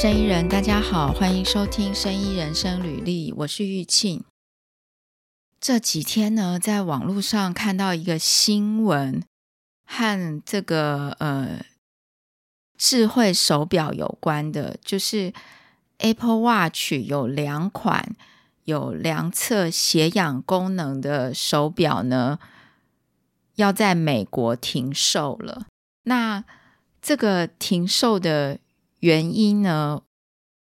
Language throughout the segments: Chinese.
生意人，大家好，欢迎收听《生意人生履历》，我是玉庆。这几天呢，在网络上看到一个新闻，和这个呃智慧手表有关的，就是 Apple Watch 有两款有量测血氧功能的手表呢，要在美国停售了。那这个停售的原因呢，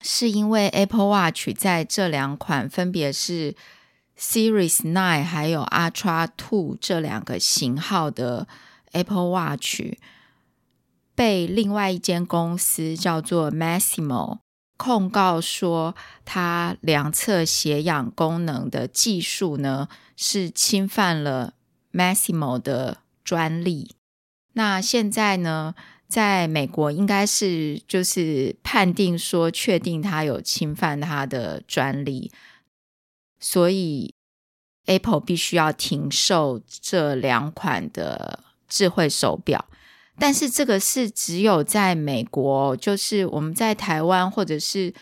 是因为 Apple Watch 在这两款分别是 Series Nine 还有 Ultra Two 这两个型号的 Apple Watch 被另外一间公司叫做 Masimo 控告说，它量测血氧功能的技术呢是侵犯了 Masimo 的专利。那现在呢，在美国应该是就是判定说，确定他有侵犯他的专利。所以，Apple 必须要停售这两款的智慧手表，但是这个是只有在美国，就是我们在台湾或者是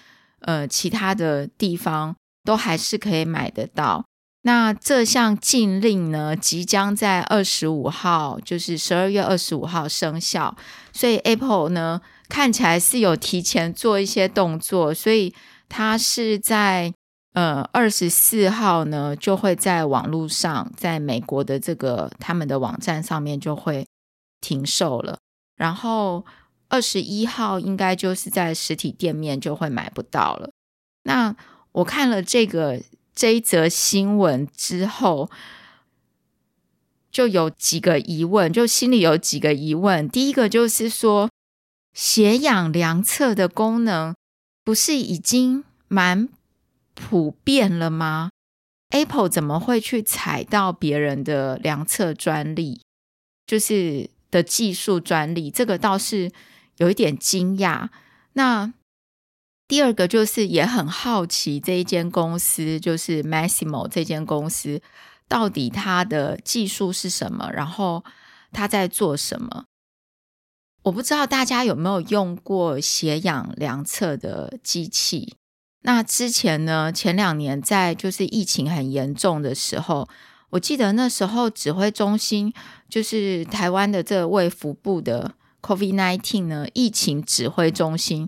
呃其他的地方都还是可以买得到。那这项禁令呢，即将在二十五号，就是十二月二十五号生效，所以 Apple 呢看起来是有提前做一些动作，所以它是在。呃，二十四号呢，就会在网络上，在美国的这个他们的网站上面就会停售了。然后二十一号应该就是在实体店面就会买不到了。那我看了这个这一则新闻之后，就有几个疑问，就心里有几个疑问。第一个就是说，血氧量测的功能不是已经蛮普遍了吗？Apple 怎么会去踩到别人的量测专利，就是的技术专利？这个倒是有一点惊讶。那第二个就是也很好奇，这一间公司就是 Masimo 这间公司，到底它的技术是什么？然后它在做什么？我不知道大家有没有用过血氧量测的机器。那之前呢，前两年在就是疫情很严重的时候，我记得那时候指挥中心就是台湾的这个卫福部的 COVID-19 呢，疫情指挥中心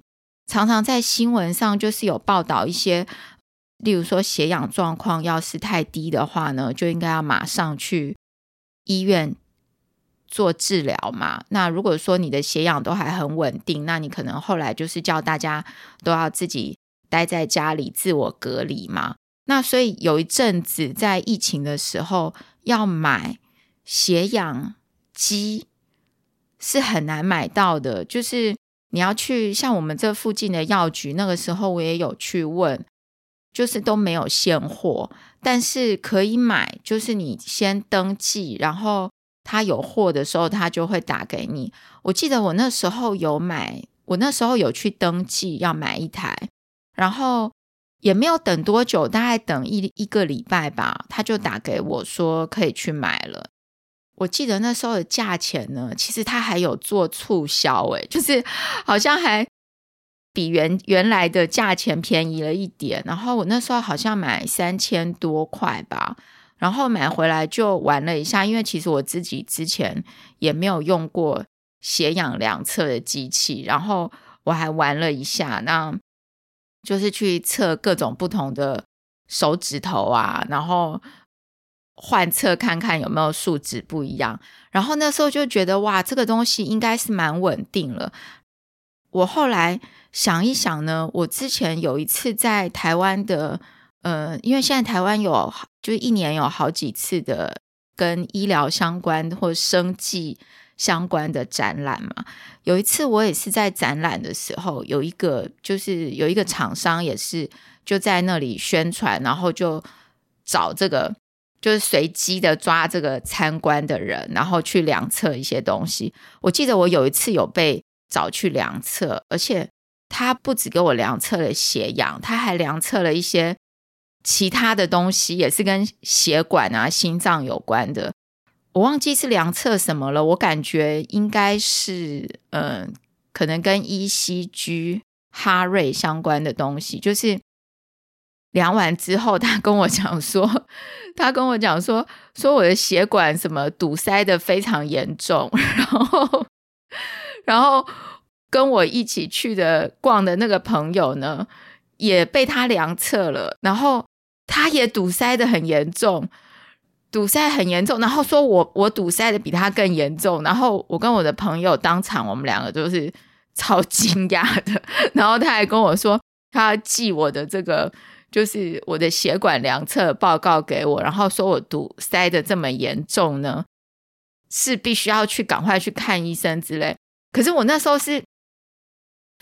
常常在新闻上就是有报道一些，例如说血氧状况要是太低的话呢，就应该要马上去医院做治疗嘛。那如果说你的血氧都还很稳定，那你可能后来就是叫大家都要自己。待在家里自我隔离嘛，那所以有一阵子在疫情的时候要买血氧机是很难买到的，就是你要去像我们这附近的药局，那个时候我也有去问，就是都没有现货，但是可以买，就是你先登记，然后他有货的时候他就会打给你。我记得我那时候有买，我那时候有去登记要买一台。然后也没有等多久，大概等一一个礼拜吧，他就打给我说可以去买了。我记得那时候的价钱呢，其实它还有做促销，诶，就是好像还比原原来的价钱便宜了一点。然后我那时候好像买三千多块吧，然后买回来就玩了一下，因为其实我自己之前也没有用过血氧量测的机器，然后我还玩了一下那。就是去测各种不同的手指头啊，然后换测看看有没有数值不一样。然后那时候就觉得哇，这个东西应该是蛮稳定了。我后来想一想呢，我之前有一次在台湾的，呃，因为现在台湾有就一年有好几次的跟医疗相关或生计。相关的展览嘛，有一次我也是在展览的时候，有一个就是有一个厂商也是就在那里宣传，然后就找这个就是随机的抓这个参观的人，然后去量测一些东西。我记得我有一次有被找去量测，而且他不只给我量测了血氧，他还量测了一些其他的东西，也是跟血管啊、心脏有关的。我忘记是量测什么了，我感觉应该是，嗯、可能跟 ECG 哈瑞相关的东西，就是量完之后，他跟我讲说，他跟我讲说，说我的血管什么堵塞的非常严重，然后，然后跟我一起去的逛的那个朋友呢，也被他量测了，然后他也堵塞的很严重。堵塞很严重，然后说我我堵塞的比他更严重，然后我跟我的朋友当场，我们两个都是超 惊讶的，然后他还跟我说，他要寄我的这个就是我的血管量测报告给我，然后说我堵塞的这么严重呢，是必须要去赶快去看医生之类。可是我那时候是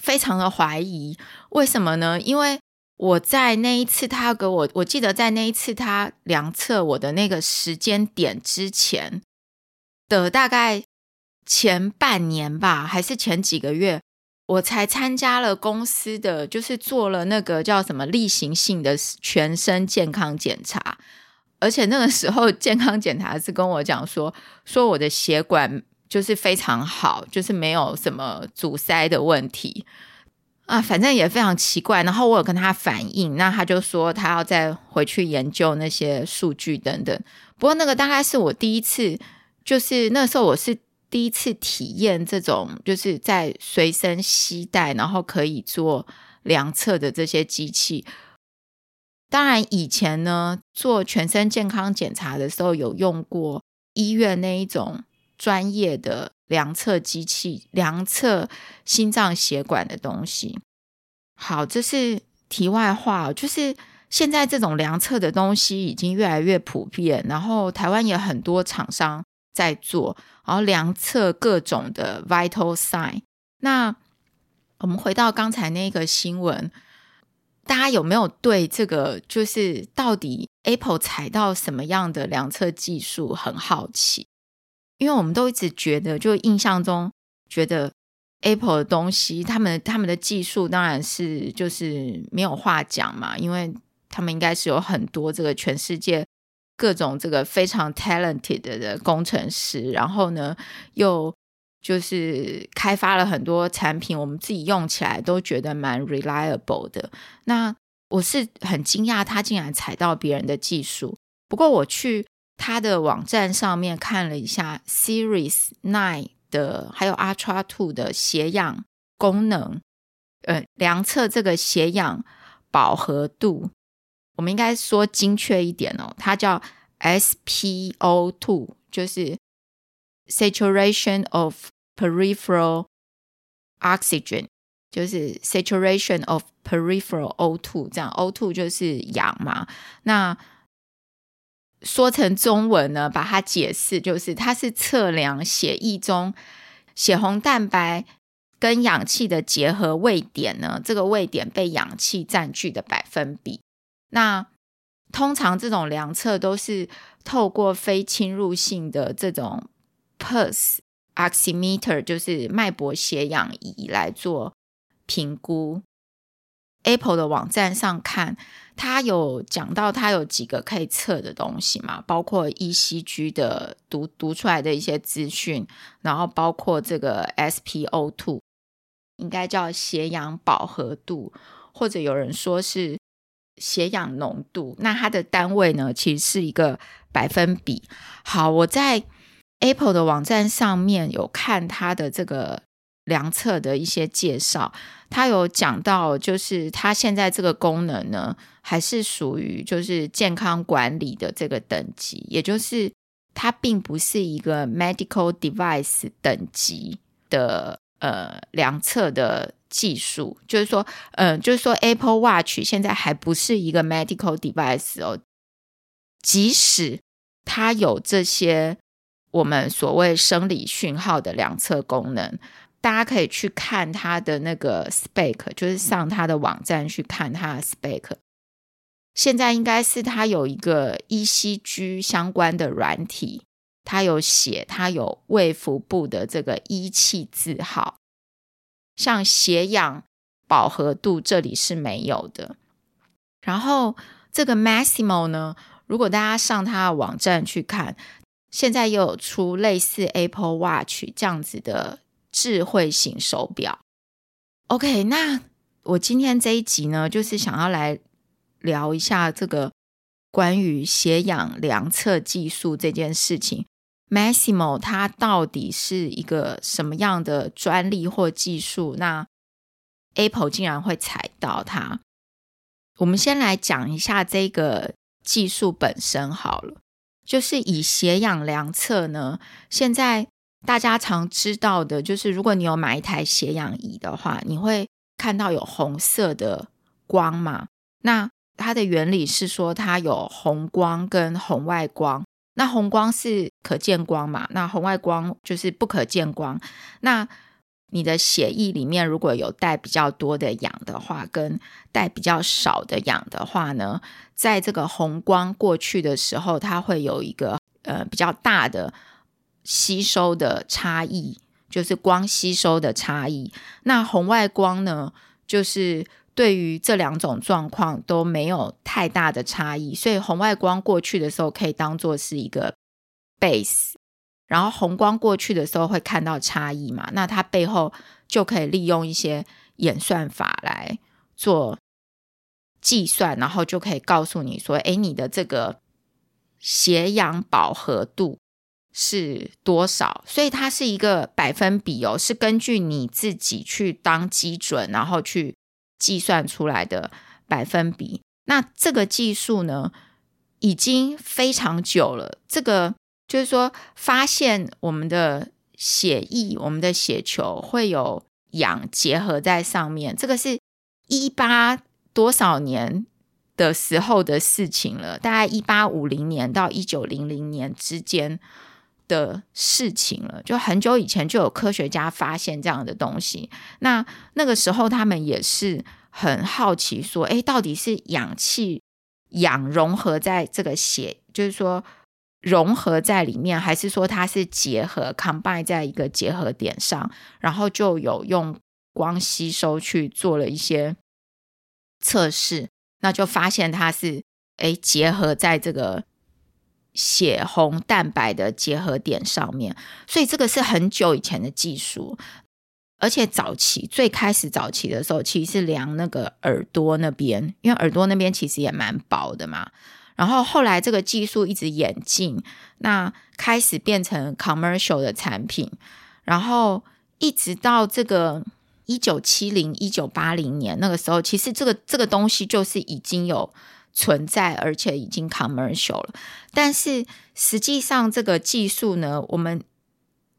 非常的怀疑，为什么呢？因为。我在那一次，他给我，我记得在那一次他量测我的那个时间点之前的大概前半年吧，还是前几个月，我才参加了公司的，就是做了那个叫什么例行性的全身健康检查，而且那个时候健康检查是跟我讲说，说我的血管就是非常好，就是没有什么阻塞的问题。啊，反正也非常奇怪。然后我有跟他反映，那他就说他要再回去研究那些数据等等。不过那个大概是我第一次，就是那时候我是第一次体验这种，就是在随身携带，然后可以做量测的这些机器。当然以前呢，做全身健康检查的时候有用过医院那一种专业的。量测机器，量测心脏血管的东西。好，这是题外话，就是现在这种量测的东西已经越来越普遍，然后台湾也很多厂商在做，然后量测各种的 vital sign。那我们回到刚才那个新闻，大家有没有对这个就是到底 Apple 踩到什么样的量测技术很好奇？因为我们都一直觉得，就印象中觉得 Apple 的东西，他们他们的技术当然是就是没有话讲嘛，因为他们应该是有很多这个全世界各种这个非常 talented 的工程师，然后呢又就是开发了很多产品，我们自己用起来都觉得蛮 reliable 的。那我是很惊讶，他竟然踩到别人的技术。不过我去。他的网站上面看了一下，Series Nine 的还有 Ultra Two 的血氧功能，呃，量测这个血氧饱和度，我们应该说精确一点哦，它叫 SpO2，就是 Saturation of Peripheral Oxygen，就是 Saturation of Peripheral O2，这样 O2 就是氧嘛，那。说成中文呢，把它解释就是，它是测量血液中血红蛋白跟氧气的结合位点呢，这个位点被氧气占据的百分比。那通常这种量测都是透过非侵入性的这种 pulse oximeter，就是脉搏血氧仪来做评估。Apple 的网站上看，它有讲到它有几个可以测的东西嘛，包括 ECG 的读读出来的一些资讯，然后包括这个 SpO2，应该叫血氧饱和度，或者有人说是血氧浓度。那它的单位呢，其实是一个百分比。好，我在 Apple 的网站上面有看它的这个。量测的一些介绍，它有讲到，就是它现在这个功能呢，还是属于就是健康管理的这个等级，也就是它并不是一个 medical device 等级的呃量测的技术，就是说，嗯、就是说 Apple Watch 现在还不是一个 medical device 哦，即使它有这些我们所谓生理讯号的量测功能。大家可以去看它的那个 spec，就是上它的网站去看它的 spec。现在应该是它有一个 ECG 相关的软体，他有写，他有胃腹部的这个一气字号，像血氧饱和度这里是没有的。然后这个 Masimo 呢，如果大家上他的网站去看，现在又有出类似 Apple Watch 这样子的。智慧型手表，OK，那我今天这一集呢，就是想要来聊一下这个关于血氧量测技术这件事情。Masimo 它到底是一个什么样的专利或技术？那 Apple 竟然会踩到它？我们先来讲一下这个技术本身好了。就是以血氧量测呢，现在大家常知道的，就是如果你有买一台血氧仪的话，你会看到有红色的光嘛。那它的原理是说，它有红光跟红外光。那红光是可见光嘛？那红外光就是不可见光。那你的血液里面如果有带比较多的氧的话，跟带比较少的氧的话呢，在这个红光过去的时候，它会有一个呃比较大的吸收的差异，就是光吸收的差异。那红外光呢，就是。对于这两种状况都没有太大的差异，所以红外光过去的时候可以当做是一个 base，然后红光过去的时候会看到差异嘛，那它背后就可以利用一些演算法来做计算，然后就可以告诉你说，哎，你的这个斜阳饱和度是多少？所以它是一个百分比哦，是根据你自己去当基准，然后去。计算出来的百分比，那这个技术呢，已经非常久了。这个就是说，发现我们的血液、我们的血球会有氧结合在上面，这个是一八多少年的时候的事情了，大概一八五零年到一九零零年之间的事情了，就很久以前就有科学家发现这样的东西。那那个时候他们也是很好奇，说：“诶，到底是氧气氧融合在这个血，就是说融合在里面，还是说它是结合 combine 在一个结合点上？然后就有用光吸收去做了一些测试，那就发现它是诶结合在这个。”血红蛋白的结合点上面，所以这个是很久以前的技术，而且早期最开始早期的时候，其实是量那个耳朵那边，因为耳朵那边其实也蛮薄的嘛。然后后来这个技术一直演进，那开始变成 commercial 的产品，然后一直到这个一九七零、一九八零年那个时候，其实这个这个东西就是已经有。存在，而且已经 commercial 了。但是实际上，这个技术呢，我们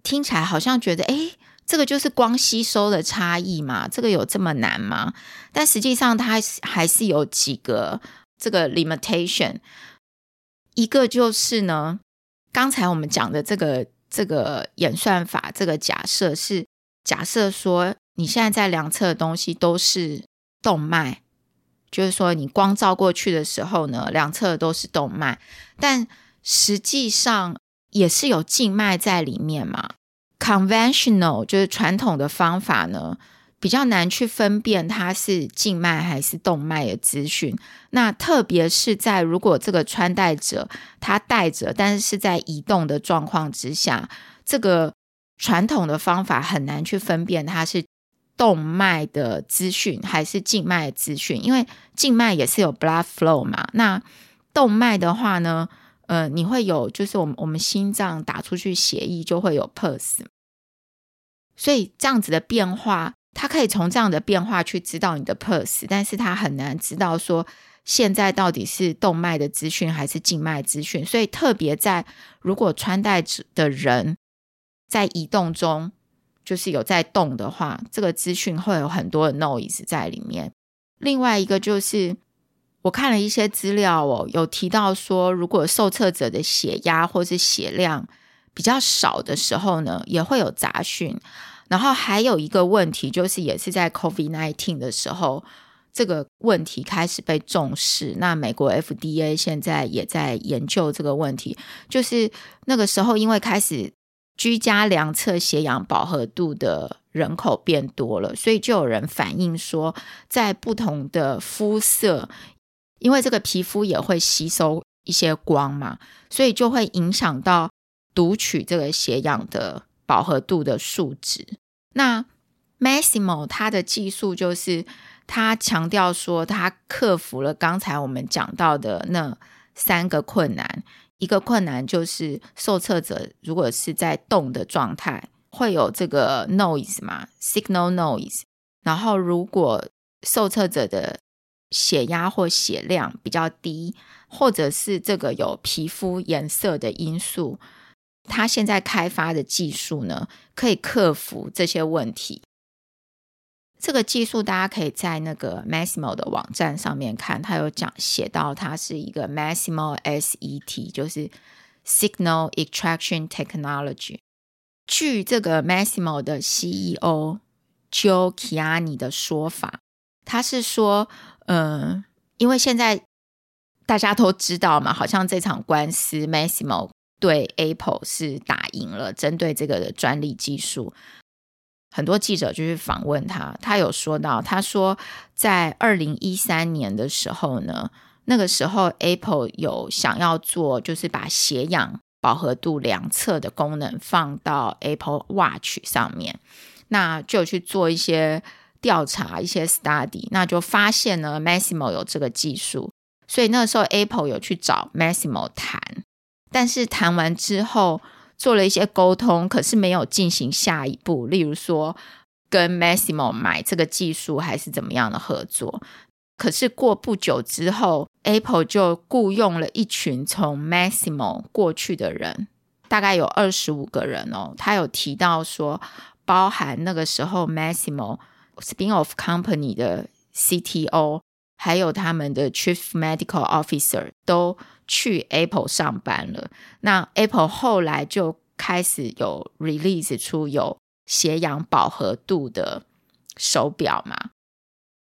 听起来好像觉得，哎，这个就是光吸收的差异嘛？这个有这么难吗？但实际上，它还是有几个这个 limitation。一个就是呢，刚才我们讲的这个这个演算法，这个假设是假设说，你现在在量测的东西都是动脉。就是说，你光照过去的时候呢，两侧都是动脉，但实际上也是有静脉在里面嘛。Conventional 就是传统的方法呢，比较难去分辨它是静脉还是动脉的资讯。那特别是在如果这个穿戴者他戴着，但是是在移动的状况之下，这个传统的方法很难去分辨它是。动脉的资讯还是静脉的资讯？因为静脉也是有 blood flow 嘛。那动脉的话呢，呃，你会有，就是我们我们心脏打出去血液就会有 pulse，所以这样子的变化，它可以从这样的变化去知道你的 pulse，但是它很难知道说现在到底是动脉的资讯还是静脉资讯。所以特别在如果穿戴的人在移动中。就是有在动的话，这个资讯会有很多的 noise 在里面。另外一个就是，我看了一些资料哦，有提到说，如果受测者的血压或是血量比较少的时候呢，也会有杂讯。然后还有一个问题，就是也是在 COVID-19 的时候，这个问题开始被重视。那美国 FDA 现在也在研究这个问题，就是那个时候因为开始。居家量测血氧饱和度的人口变多了，所以就有人反映说，在不同的肤色，因为这个皮肤也会吸收一些光嘛，所以就会影响到读取这个血氧的饱和度的数值。那 Masimo 它的技术就是，他强调说，他克服了刚才我们讲到的那三个困难。一个困难就是受测者如果是在动的状态，会有这个 noise 嘛，signal noise。然后如果受测者的血压或血量比较低，或者是这个有皮肤颜色的因素，他现在开发的技术呢，可以克服这些问题。这个技术大家可以在那个 Masimo 的网站上面看，它有讲写到它是一个 Masimo SET，就是 Signal Extraction Technology。据这个 Masimo 的 CEO Joe Kiani 的说法，他是说，嗯、因为现在大家都知道嘛，好像这场官司 Masimo 对 Apple 是打赢了，针对这个的专利技术。很多记者就去访问他，他有说到，他说在二零一三年的时候呢，那个时候 Apple 有想要做，就是把血氧饱和度量测的功能放到 Apple Watch 上面，那就去做一些调查，一些 study，那就发现呢，Masimo 有这个技术，所以那个时候 Apple 有去找 Masimo 谈，但是谈完之后。做了一些沟通，可是没有进行下一步，例如说跟 Masimo 买这个技术还是怎么样的合作。可是过不久之后，Apple 就雇佣了一群从 Masimo 过去的人，大概有二十五个人哦。他有提到说，包含那个时候 Masimo spin-off company 的 CTO，还有他们的 Chief Medical Officer 都。去 Apple 上班了，那 Apple 后来就开始有 release 出有血氧饱和度的手表嘛。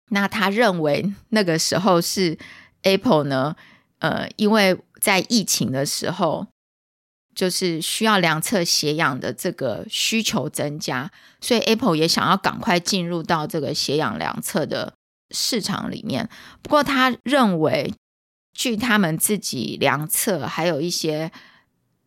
那他认为那个时候是 Apple 呢，呃，因为在疫情的时候，就是需要量测血氧的这个需求增加，所以 Apple 也想要赶快进入到这个血氧量测的市场里面。不过他认为。据他们自己量测，还有一些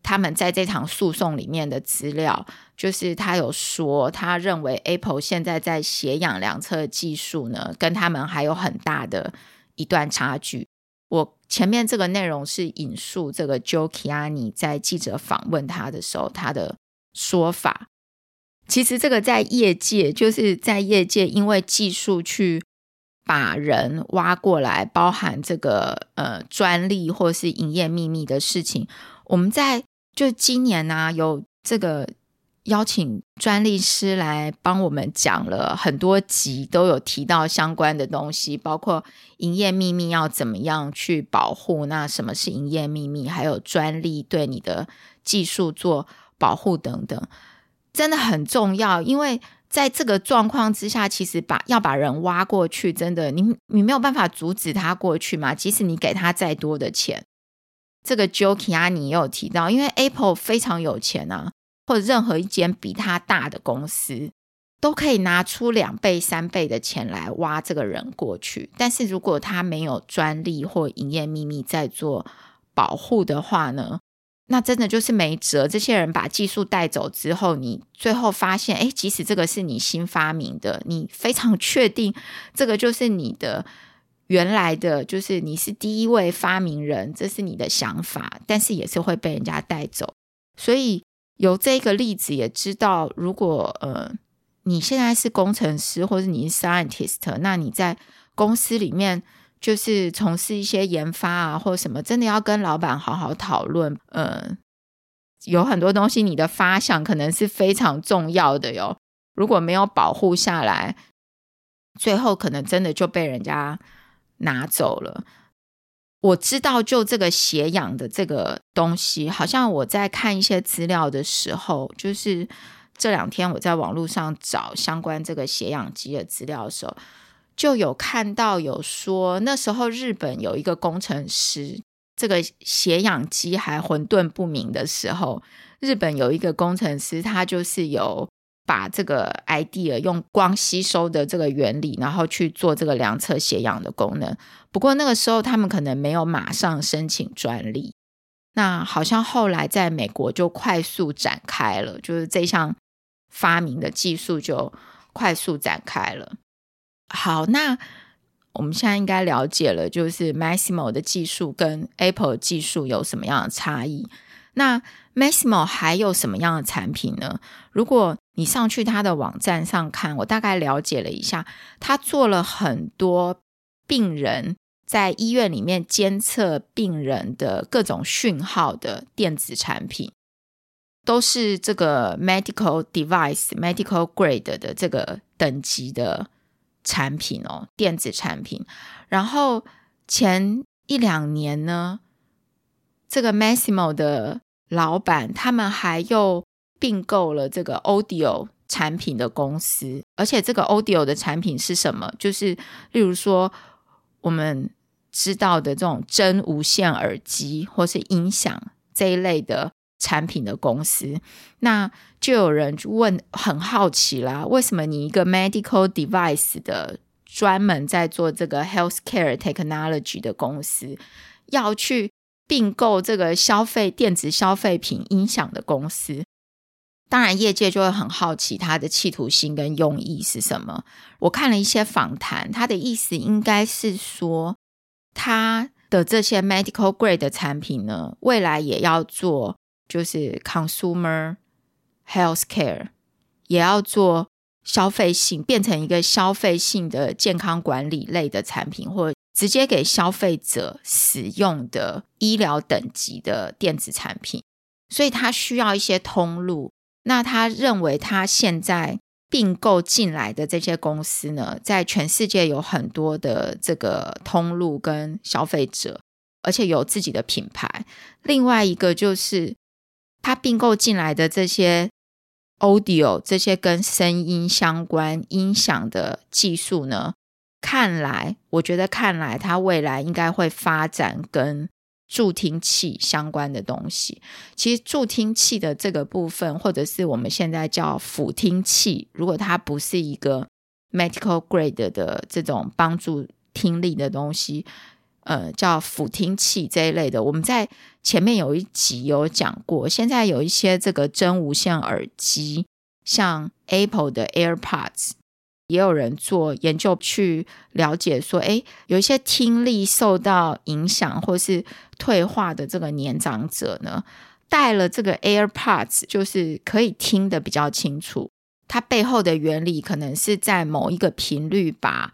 他们在这场诉讼里面的资料，就是他有说，他认为 Apple 现在在血氧量测技术呢，跟他们还有很大的一段差距。我前面这个内容是引述这个 Joe Kiani 在记者访问他的时候他的说法。其实这个在业界，就是在业界，因为技术去。把人挖过来，包含这个呃专利或是营业秘密的事情，我们在就今年呢、有这个邀请专利师来帮我们讲了很多集，都有提到相关的东西，包括营业秘密要怎么样去保护，那什么是营业秘密，还有专利对你的技术做保护等等，真的很重要，因为。在这个状况之下，其实把要把人挖过去，真的，你你没有办法阻止他过去嘛？即使你给他再多的钱，这个 Joe Kiani 也有提到，因为 Apple 非常有钱啊，或者任何一间比他大的公司，都可以拿出两倍、三倍的钱来挖这个人过去。但是如果他没有专利或营业秘密在做保护的话呢？那真的就是没辙。这些人把技术带走之后，你最后发现，哎，即使这个是你新发明的，你非常确定这个就是你的原来的，就是你是第一位发明人，这是你的想法，但是也是会被人家带走。所以由这个例子也知道，如果呃你现在是工程师或者你是 scientist，那你在公司里面。就是从事一些研发啊，或什么，真的要跟老板好好讨论。嗯，有很多东西，你的发想可能是非常重要的哟。如果没有保护下来，最后可能真的就被人家拿走了。我知道，就这个血氧的这个东西，好像我在看一些资料的时候，就是这两天我在网络上找相关这个血氧机的资料的时候。就有看到有说，那时候日本有一个工程师，这个血氧机还混沌不明的时候，日本有一个工程师，他就是有把这个 idea 用光吸收的这个原理，然后去做这个量测血氧的功能。不过那个时候他们可能没有马上申请专利，那好像后来在美国就快速展开了，就是这项发明的技术就快速展开了。好，那我们现在应该了解了，就是 Masimo 的技术跟 Apple 技术有什么样的差异？那 Masimo 还有什么样的产品呢？如果你上去他的网站上看，我大概了解了一下，他做了很多病人在医院里面监测病人的各种讯号的电子产品，都是这个 medical device、medical grade 的这个等级的产品哦，电子产品。然后前一两年呢，这个 Masimo 的老板他们还又并购了这个 Audio 产品的公司，而且这个 Audio 的产品是什么？就是例如说我们知道的这种真无线耳机或是音响这一类的产品的公司，那就有人问，很好奇啦，为什么你一个 medical device 的专门在做这个 healthcare technology 的公司要去并购这个消费电子消费品音响的公司？当然，业界就会很好奇他的企图心跟用意是什么。我看了一些访谈，他的意思应该是说，他的这些 medical grade 的产品呢，未来也要做，就是 consumer healthcare，也要做消费性，变成一个消费性的健康管理类的产品，或直接给消费者使用的医疗等级的电子产品。所以，他需要一些通路。那他认为，他现在并购进来的这些公司呢，在全世界有很多的这个通路跟消费者，而且有自己的品牌。另外一个就是，他并购进来的这些 audio 这些跟声音相关音响的技术呢，看来，我觉得看来，他未来应该会发展跟。助听器相关的东西，其实助听器的这个部分，或者是我们现在叫辅听器，如果它不是一个 medical grade 的这种帮助听力的东西，呃，叫辅听器这一类的，我们在前面有一集有讲过。现在有一些这个真无线耳机，像 Apple 的 AirPods。也有人做研究去了解说，哎，有一些听力受到影响或是退化的这个年长者呢，戴了这个 AirPods，就是可以听得比较清楚。它背后的原理可能是在某一个频率，把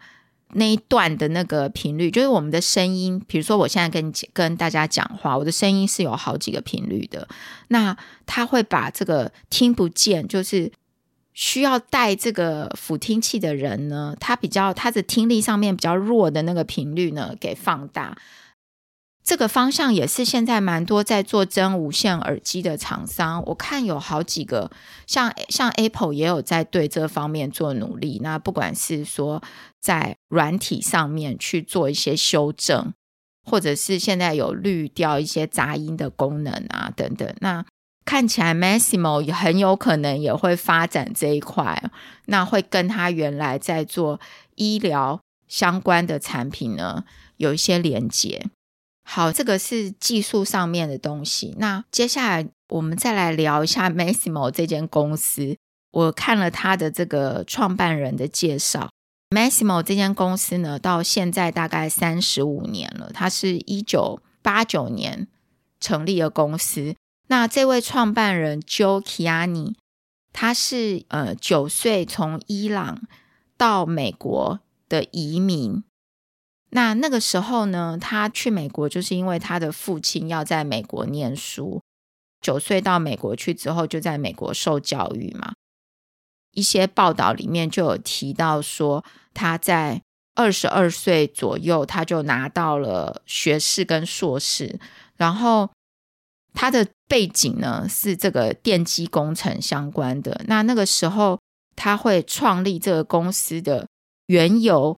那一段的那个频率，就是我们的声音，比如说我现在跟跟大家讲话，我的声音是有好几个频率的，那它会把这个听不见，就是。需要带这个辅听器的人呢，他比较他的听力上面比较弱的那个频率呢，给放大。这个方向也是现在蛮多在做真无线耳机的厂商，我看有好几个，像像 Apple 也有在对这方面做努力。那不管是说在软体上面去做一些修正，或者是现在有滤掉一些杂音的功能啊等等，那。看起来 Masimo 也很有可能也会发展这一块，那会跟他原来在做医疗相关的产品呢有一些连接。好，这个是技术上面的东西。那接下来我们再来聊一下 Masimo 这间公司。我看了他的这个创办人的介绍，Masimo 这间公司呢到现在大概三十五年了，它是一九八九年成立的公司。那这位创办人 Joe Kiani，他是呃九岁从伊朗到美国的移民。那那个时候呢，他去美国就是因为他的父亲要在美国念书。九岁到美国去之后，就在美国受教育嘛。一些报道里面就有提到说，他在二十二岁左右，他就拿到了学士跟硕士，然后。他的背景呢是这个电机工程相关的。那那个时候他会创立这个公司的缘由，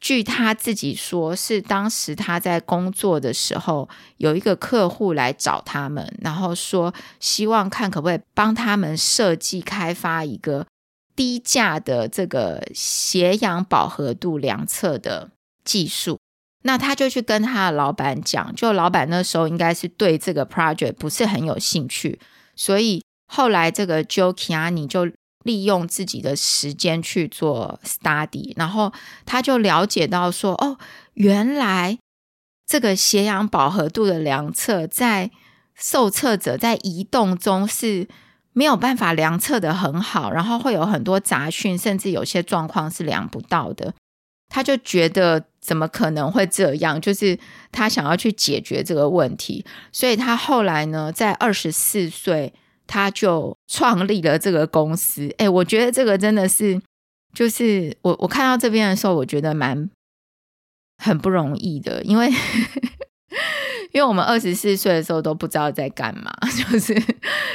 据他自己说，是当时他在工作的时候，有一个客户来找他们，然后说希望看可不可以帮他们设计开发一个低价的这个血氧饱和度量测的技术。那他就去跟他的老板讲，就老板那时候应该是对这个 project 不是很有兴趣，所以后来这个 Joe Kiani 就利用自己的时间去做 study，然后他就了解到说，哦，原来这个血氧饱和度的量测在受测者在移动中是没有办法量测得很好，然后会有很多杂讯，甚至有些状况是量不到的。他就觉得怎么可能会这样？就是他想要去解决这个问题，所以他后来呢，在二十四岁。他就创立了这个公司，哎，我觉得这个真的是，就是我我看到这边的时候，我觉得蛮很不容易的，因为因为我们二十四岁的时候都不知道在干嘛，就是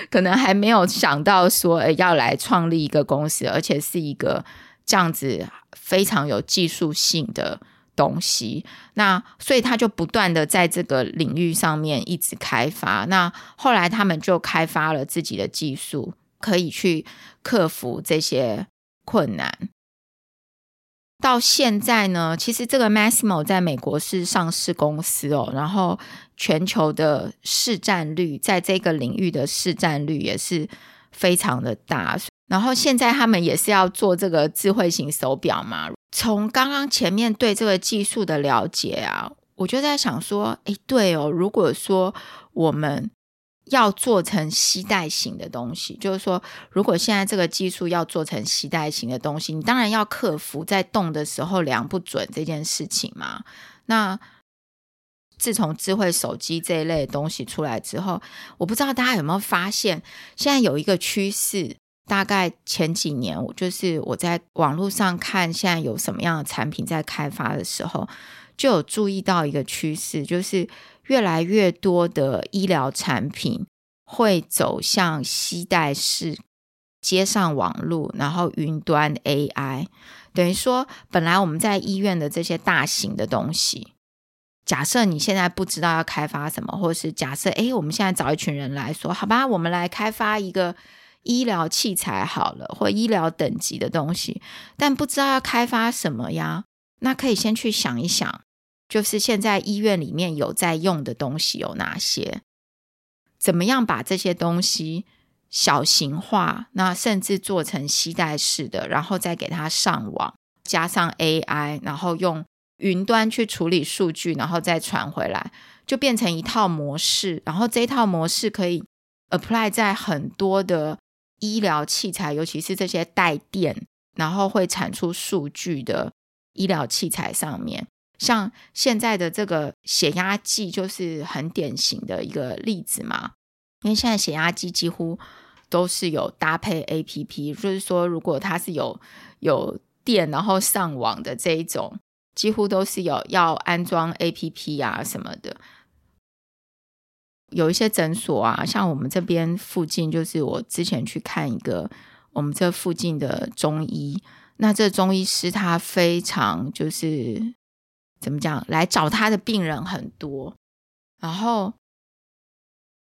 可能还没有想到说，哎，要来创立一个公司，而且是一个这样子非常有技术性的。东西，那所以他就不断的在这个领域上面一直开发。那后来他们就开发了自己的技术，可以去克服这些困难。到现在呢，其实这个 Masimo 在美国是上市公司哦，然后全球的市占率，在这个领域的市占率也是非常的大。然后现在他们也是要做这个智慧型手表嘛。从刚刚前面对这个技术的了解啊，我就在想说，诶，对哦，如果说我们要做成携带型的东西，就是说，如果现在这个技术要做成携带型的东西，你当然要克服在动的时候量不准这件事情嘛。那自从智慧手机这一类的东西出来之后，我不知道大家有没有发现，现在有一个趋势。大概前几年，我就是我在网络上看现在有什么样的产品在开发的时候，就有注意到一个趋势，就是越来越多的医疗产品会走向携带式、接上网络，然后云端 AI。等于说，本来我们在医院的这些大型的东西，假设你现在不知道要开发什么，或是假设，哎，我们现在找一群人来说，好吧，我们来开发一个。医疗器材好了，或医疗等级的东西，但不知道要开发什么呀？那可以先去想一想，就是现在医院里面有在用的东西有哪些？怎么样把这些东西小型化？那甚至做成携带式的，然后再给它上网，加上 AI，然后用云端去处理数据，然后再传回来，就变成一套模式。然后这一套模式可以 apply 在很多的。医疗器材，尤其是这些带电，然后会产出数据的医疗器材上面，像现在的这个血压计就是很典型的一个例子嘛。因为现在血压计几乎都是有搭配 APP，就是说如果它是有有电然后上网的这一种，几乎都是有要安装 APP 啊什么的。有一些诊所啊，像我们这边附近，就是我之前去看一个我们这附近的中医，那这中医师他非常就是怎么讲，来找他的病人很多，然后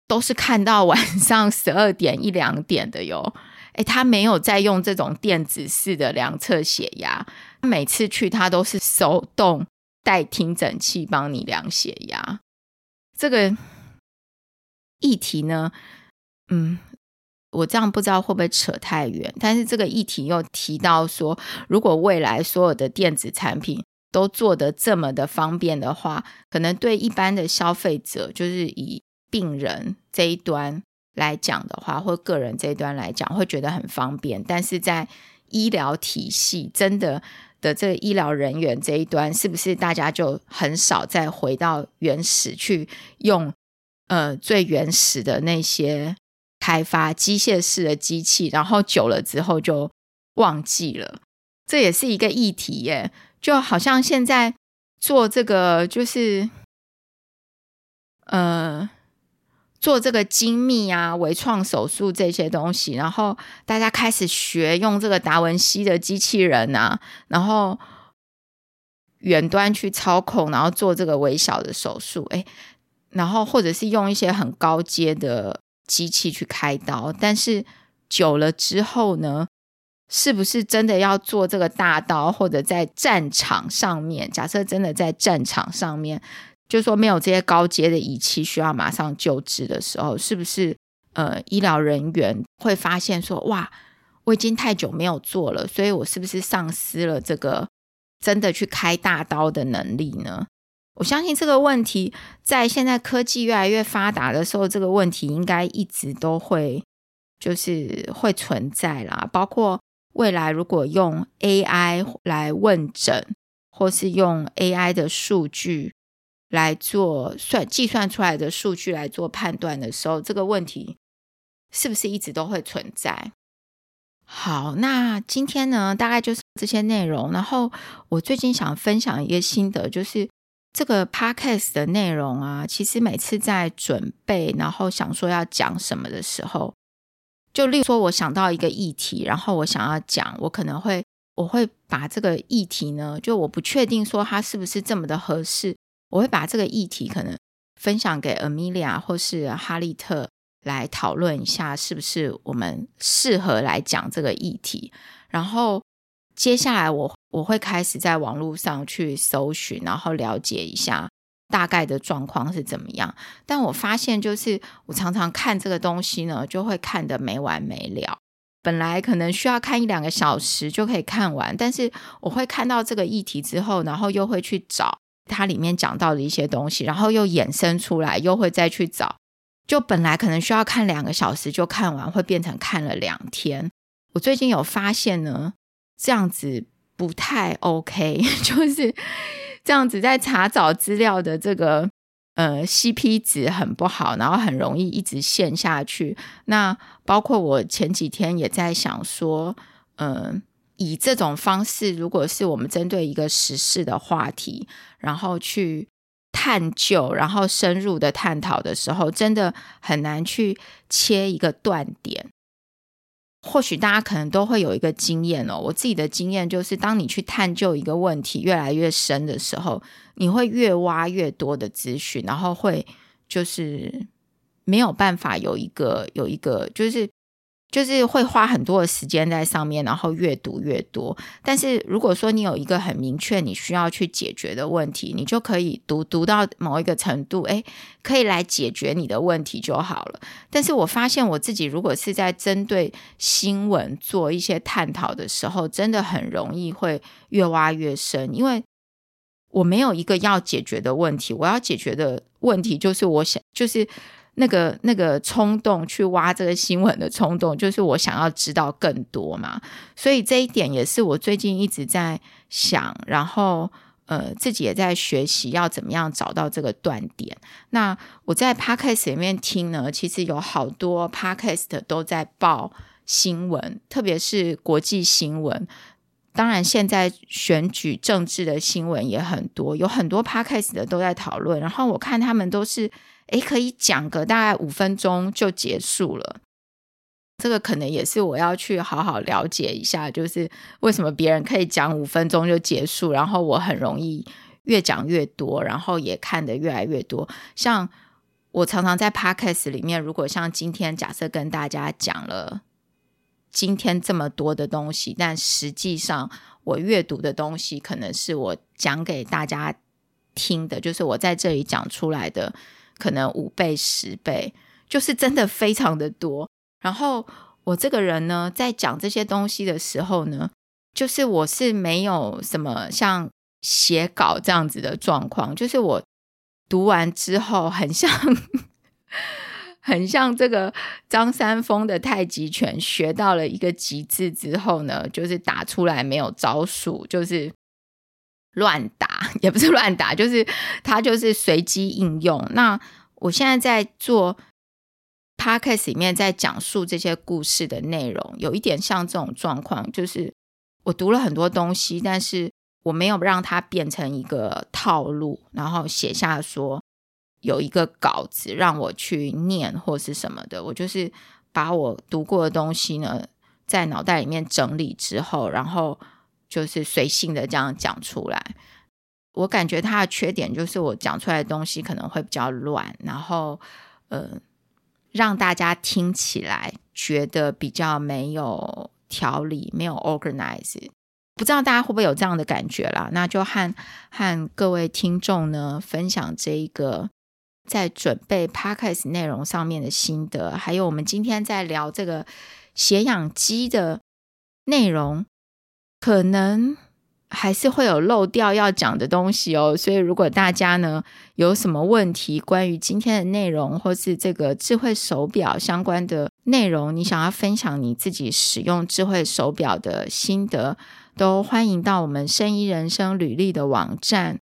都是看到晚 上十二点一两点的哟。诶，他没有在用这种电子式的量测血压，每次去他都是手动带听诊器帮你量血压，这个。议题呢，嗯，我这样不知道会不会扯太远，但是这个议题又提到说，如果未来所有的电子产品都做得这么的方便的话，可能对一般的消费者，就是以病人这一端来讲的话，或个人这一端来讲，会觉得很方便，但是在医疗体系真的的这个医疗人员这一端，是不是大家就很少再回到原始去用？呃，最原始的那些开发机械式的机器，然后久了之后就忘记了，这也是一个议题耶。就好像现在做这个，就是呃，做这个精密啊、微创手术这些东西，然后大家开始学用这个达文西的机器人啊，然后远端去操控，然后做这个微小的手术，哎。然后，或者是用一些很高阶的机器去开刀，但是久了之后呢，是不是真的要做这个大刀，或者在战场上面？假设真的在战场上面，就说没有这些高阶的仪器需要马上救治的时候，是不是呃医疗人员会发现说，哇，我已经太久没有做了，所以我是不是丧失了这个真的去开大刀的能力呢？我相信这个问题在现在科技越来越发达的时候，这个问题应该一直都会就是会存在啦。包括未来如果用 AI 来问诊，或是用 AI 的数据来做算计算出来的数据来做判断的时候，这个问题是不是一直都会存在？好，那今天呢，大概就是这些内容。然后我最近想分享一个心得，就是这个 podcast 的内容啊，其实每次在准备，然后想说要讲什么的时候，就例如说我想到一个议题，然后我想要讲，我可能会我会把这个议题呢，就我不确定说它是不是这么的合适，我会把这个议题可能分享给 Amelia 或是哈利特。来讨论一下，是不是我们适合来讲这个议题？然后接下来我我会开始在网络上去搜寻，然后了解一下大概的状况是怎么样。但我发现，就是我常常看这个东西呢，就会看得没完没了。本来可能需要看一两个小时就可以看完，但是我会看到这个议题之后，然后又会去找它里面讲到的一些东西，然后又衍生出来，又会再去找。就本来可能需要看两个小时就看完，会变成看了两天。我最近有发现呢，这样子不太 OK，就是这样子在查找资料的这个呃 CP 值很不好，然后很容易一直陷下去。那包括我前几天也在想说，嗯、以这种方式，如果是我们针对一个时事的话题，然后去。探究，然后深入的探讨的时候，真的很难去切一个断点。或许大家可能都会有一个经验哦，我自己的经验就是，当你去探究一个问题越来越深的时候，你会越挖越多的资讯，然后会就是没有办法有一个有一个就是。就是会花很多的时间在上面，然后越读越多。但是如果说你有一个很明确你需要去解决的问题，你就可以读读到某一个程度，诶，可以来解决你的问题就好了。但是我发现我自己如果是在针对新闻做一些探讨的时候，真的很容易会越挖越深，因为我没有一个要解决的问题，我要解决的问题就是我想就是。那个那个冲动去挖这个新闻的冲动，就是我想要知道更多嘛，所以这一点也是我最近一直在想，然后呃自己也在学习要怎么样找到这个断点。那我在 Podcast 里面听呢，其实有好多 Podcast 都在报新闻，特别是国际新闻。当然，现在选举政治的新闻也很多，有很多 Podcast 的都在讨论，然后我看他们都是。诶，可以讲个大概五分钟就结束了。这个可能也是我要去好好了解一下，就是为什么别人可以讲五分钟就结束，然后我很容易越讲越多，然后也看得越来越多。像我常常在 Podcast 里面，如果像今天假设跟大家讲了今天这么多的东西，但实际上我阅读的东西可能是我讲给大家听的，就是我在这里讲出来的。可能五倍、十倍，就是真的非常的多。然后我这个人呢，在讲这些东西的时候呢，就是我是没有什么像写稿这样子的状况，就是我读完之后，很像很像这个张三丰的太极拳，学到了一个极致之后呢，就是打出来没有招数，就是。乱打 也不是乱打，就是它就是随机应用。那我现在在做 podcast 里面，在讲述这些故事的内容，有一点像这种状况，就是我读了很多东西，但是我没有让它变成一个套路，然后写下说有一个稿子让我去念或是什么的。我就是把我读过的东西呢，在脑袋里面整理之后，然后。就是随性的这样讲出来，我感觉它的缺点就是我讲出来的东西可能会比较乱，然后呃，让大家听起来觉得比较没有条理，没有 organize。不知道大家会不会有这样的感觉啦？那就和和各位听众呢分享这一个在准备 podcast 内容上面的心得，还有我们今天在聊这个血氧机的。内容，可能还是会有漏掉要讲的东西哦。所以如果大家呢有什么问题，关于今天的内容，或是这个智慧手表相关的内容，你想要分享你自己使用智慧手表的心得，都欢迎到我们生医人生履历的网站。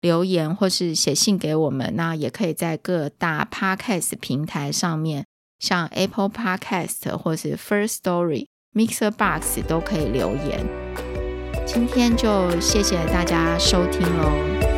留言或是写信给我们，那也可以在各大 Podcast 平台上面，像 Apple Podcast 或是 First Story、Mixer Box 都可以留言。今天就谢谢大家收听喽。